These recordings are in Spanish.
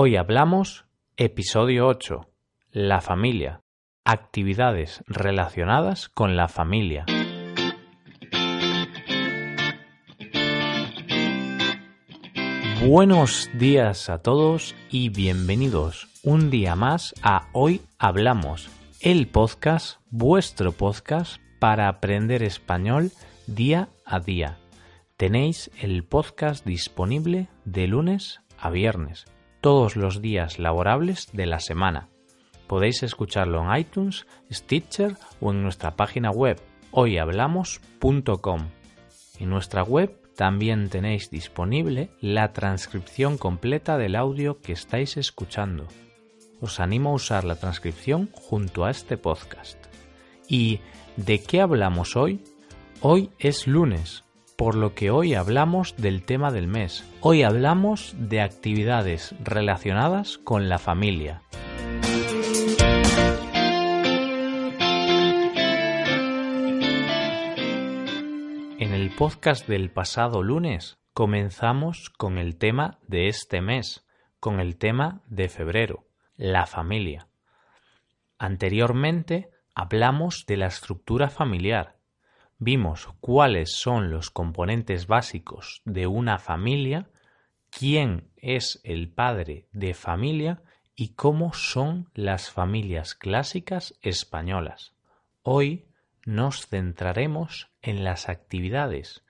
Hoy hablamos episodio 8, la familia, actividades relacionadas con la familia. Buenos días a todos y bienvenidos un día más a Hoy Hablamos, el podcast, vuestro podcast para aprender español día a día. Tenéis el podcast disponible de lunes a viernes, todos los días laborables de la semana. Podéis escucharlo en iTunes, Stitcher o en nuestra página web hoyhablamos.com. En nuestra web también tenéis disponible la transcripción completa del audio que estáis escuchando. Os animo a usar la transcripción junto a este podcast. ¿Y de qué hablamos hoy? Hoy es lunes, por lo que hoy hablamos del tema del mes. Hoy hablamos de actividades relacionadas con la familia. En el podcast del pasado lunes comenzamos con el tema de este mes, con el tema de febrero, la familia. Anteriormente hablamos de la estructura familiar. Vimos cuáles son los componentes básicos de una familia, quién es el padre de familia y cómo son las familias clásicas españolas. Hoy nos centraremos en las actividades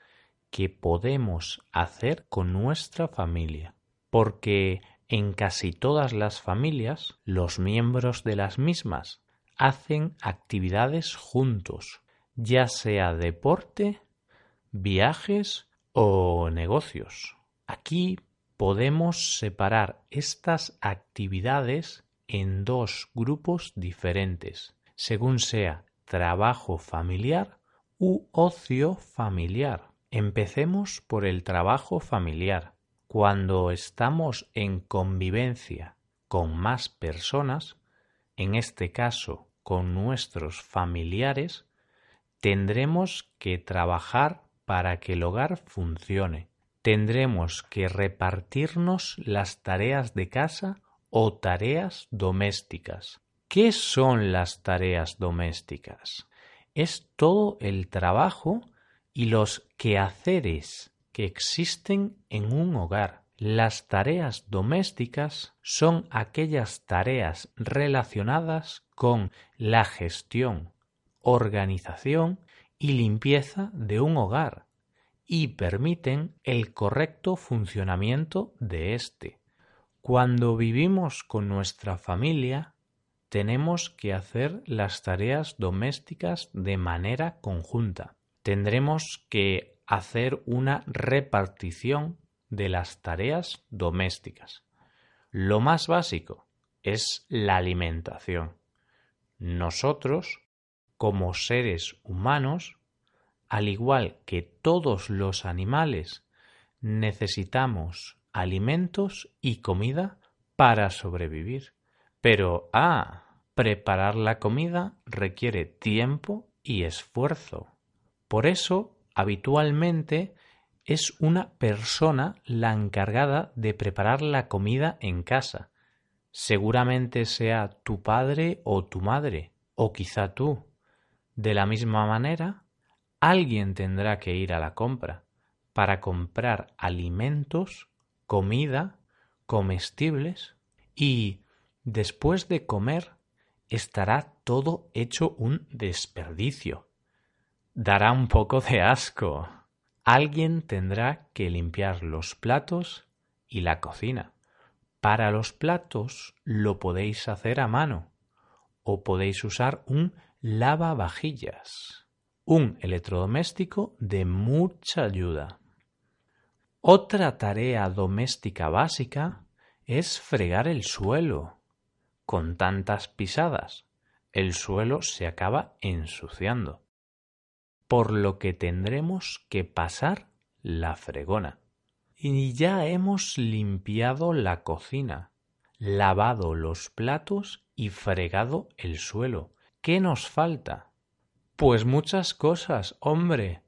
que podemos hacer con nuestra familia, porque en casi todas las familias los miembros de las mismas hacen actividades juntos, ya sea deporte, viajes o negocios. Aquí podemos separar estas actividades en dos grupos diferentes, según sea trabajo familiar u ocio familiar. Empecemos por el trabajo familiar. Cuando estamos en convivencia con más personas, en este caso con nuestros familiares, tendremos que trabajar para que el hogar funcione. Tendremos que repartirnos las tareas de casa o tareas domésticas. ¿Qué son las tareas domésticas? Es todo el trabajo y los quehaceres que existen en un hogar. Las tareas domésticas son aquellas tareas relacionadas con la gestión, organización y limpieza de un hogar y permiten el correcto funcionamiento de éste. Cuando vivimos con nuestra familia, tenemos que hacer las tareas domésticas de manera conjunta. Tendremos que hacer una repartición de las tareas domésticas. Lo más básico es la alimentación. Nosotros, como seres humanos, al igual que todos los animales, necesitamos alimentos y comida para sobrevivir. Pero, ah, preparar la comida requiere tiempo y esfuerzo. Por eso, habitualmente, es una persona la encargada de preparar la comida en casa. Seguramente sea tu padre o tu madre, o quizá tú. De la misma manera, alguien tendrá que ir a la compra para comprar alimentos, comida, comestibles y Después de comer estará todo hecho un desperdicio. Dará un poco de asco. Alguien tendrá que limpiar los platos y la cocina. Para los platos lo podéis hacer a mano o podéis usar un lavavajillas, un electrodoméstico de mucha ayuda. Otra tarea doméstica básica es fregar el suelo con tantas pisadas, el suelo se acaba ensuciando, por lo que tendremos que pasar la fregona. Y ya hemos limpiado la cocina, lavado los platos y fregado el suelo. ¿Qué nos falta? Pues muchas cosas, hombre.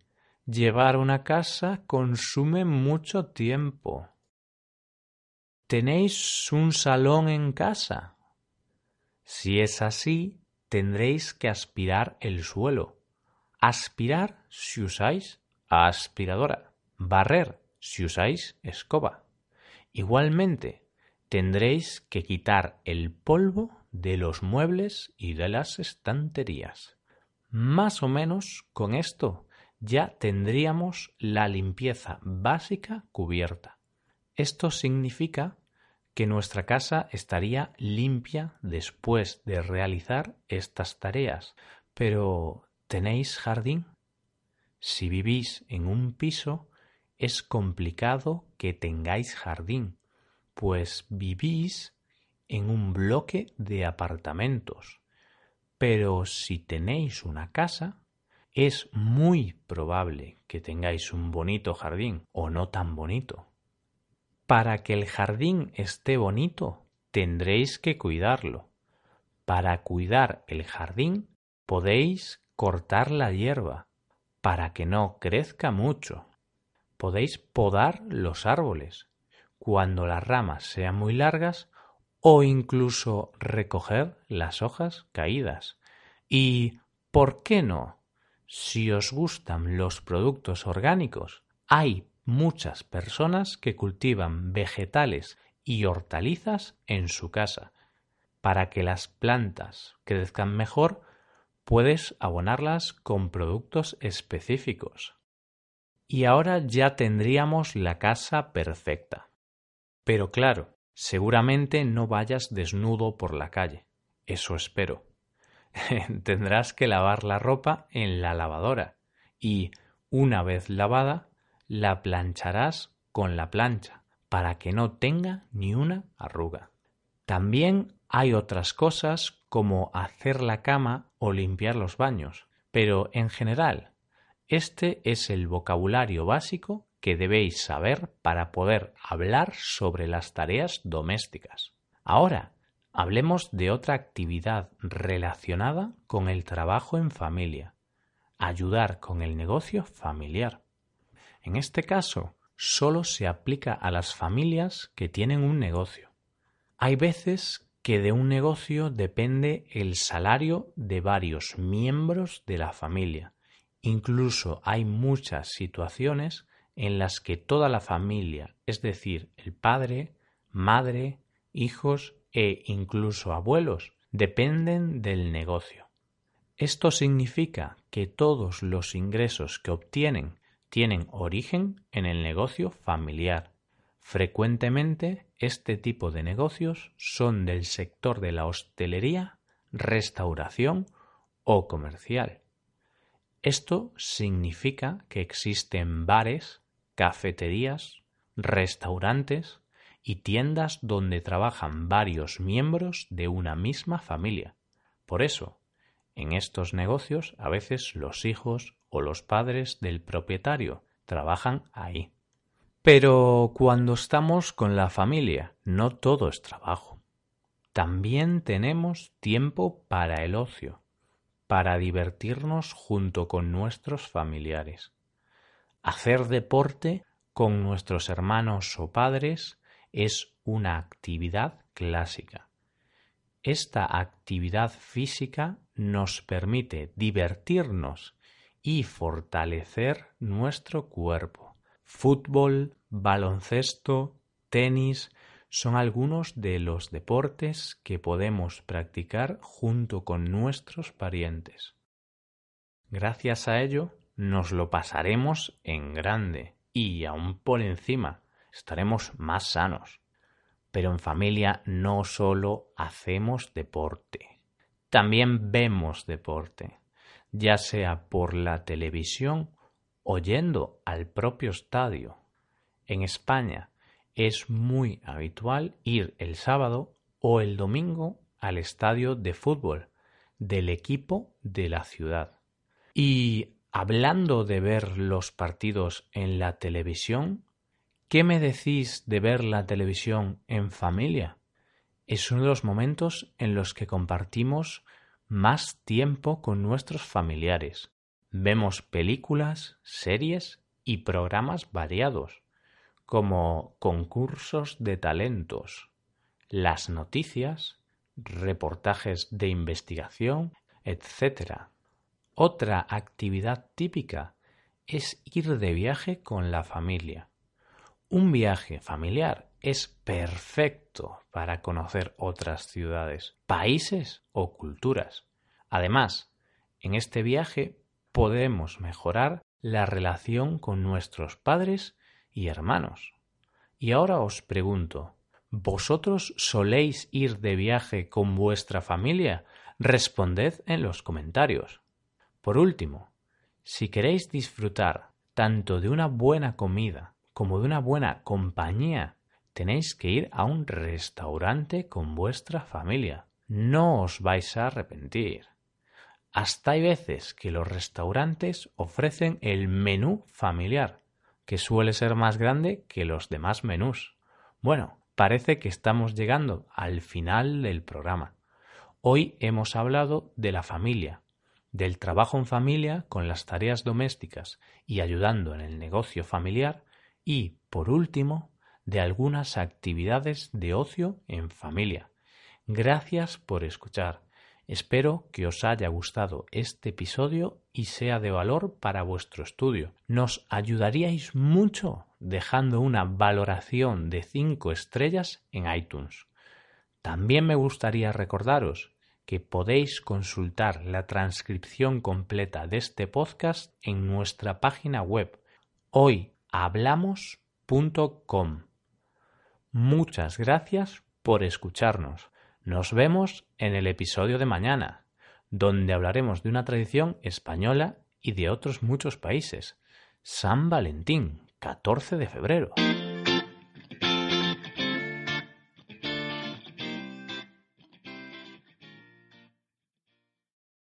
Llevar una casa consume mucho tiempo. ¿Tenéis un salón en casa? Si es así, tendréis que aspirar el suelo. Aspirar si usáis aspiradora. Barrer si usáis escoba. Igualmente, tendréis que quitar el polvo de los muebles y de las estanterías. Más o menos con esto ya tendríamos la limpieza básica cubierta. Esto significa que nuestra casa estaría limpia después de realizar estas tareas. Pero ¿tenéis jardín? Si vivís en un piso, es complicado que tengáis jardín, pues vivís en un bloque de apartamentos. Pero si tenéis una casa, es muy probable que tengáis un bonito jardín o no tan bonito. Para que el jardín esté bonito, tendréis que cuidarlo. Para cuidar el jardín, podéis cortar la hierba para que no crezca mucho. Podéis podar los árboles cuando las ramas sean muy largas o incluso recoger las hojas caídas. Y, ¿por qué no? Si os gustan los productos orgánicos, hay muchas personas que cultivan vegetales y hortalizas en su casa. Para que las plantas crezcan mejor, puedes abonarlas con productos específicos. Y ahora ya tendríamos la casa perfecta. Pero claro, seguramente no vayas desnudo por la calle. Eso espero. Tendrás que lavar la ropa en la lavadora y, una vez lavada, la plancharás con la plancha para que no tenga ni una arruga. También hay otras cosas como hacer la cama o limpiar los baños, pero en general, este es el vocabulario básico que debéis saber para poder hablar sobre las tareas domésticas. Ahora, hablemos de otra actividad relacionada con el trabajo en familia, ayudar con el negocio familiar. En este caso, solo se aplica a las familias que tienen un negocio. Hay veces que de un negocio depende el salario de varios miembros de la familia. Incluso hay muchas situaciones en las que toda la familia, es decir, el padre, madre, hijos e incluso abuelos, dependen del negocio. Esto significa que todos los ingresos que obtienen tienen origen en el negocio familiar. Frecuentemente este tipo de negocios son del sector de la hostelería, restauración o comercial. Esto significa que existen bares, cafeterías, restaurantes y tiendas donde trabajan varios miembros de una misma familia. Por eso, en estos negocios a veces los hijos o los padres del propietario trabajan ahí. Pero cuando estamos con la familia, no todo es trabajo. También tenemos tiempo para el ocio, para divertirnos junto con nuestros familiares. Hacer deporte con nuestros hermanos o padres es una actividad clásica. Esta actividad física nos permite divertirnos y fortalecer nuestro cuerpo. Fútbol, baloncesto, tenis son algunos de los deportes que podemos practicar junto con nuestros parientes. Gracias a ello nos lo pasaremos en grande y aún por encima estaremos más sanos. Pero en familia no solo hacemos deporte, también vemos deporte ya sea por la televisión o yendo al propio estadio. En España es muy habitual ir el sábado o el domingo al estadio de fútbol del equipo de la ciudad. Y hablando de ver los partidos en la televisión, ¿qué me decís de ver la televisión en familia? Es uno de los momentos en los que compartimos más tiempo con nuestros familiares. Vemos películas, series y programas variados, como concursos de talentos, las noticias, reportajes de investigación, etc. Otra actividad típica es ir de viaje con la familia. Un viaje familiar es perfecto para conocer otras ciudades, países o culturas. Además, en este viaje podemos mejorar la relación con nuestros padres y hermanos. Y ahora os pregunto, ¿vosotros soléis ir de viaje con vuestra familia? Responded en los comentarios. Por último, si queréis disfrutar tanto de una buena comida como de una buena compañía, tenéis que ir a un restaurante con vuestra familia. No os vais a arrepentir. Hasta hay veces que los restaurantes ofrecen el menú familiar, que suele ser más grande que los demás menús. Bueno, parece que estamos llegando al final del programa. Hoy hemos hablado de la familia, del trabajo en familia con las tareas domésticas y ayudando en el negocio familiar y, por último, de algunas actividades de ocio en familia. Gracias por escuchar. Espero que os haya gustado este episodio y sea de valor para vuestro estudio. Nos ayudaríais mucho dejando una valoración de 5 estrellas en iTunes. También me gustaría recordaros que podéis consultar la transcripción completa de este podcast en nuestra página web hoyhablamos.com. Muchas gracias por escucharnos. Nos vemos en el episodio de mañana, donde hablaremos de una tradición española y de otros muchos países. San Valentín, 14 de febrero.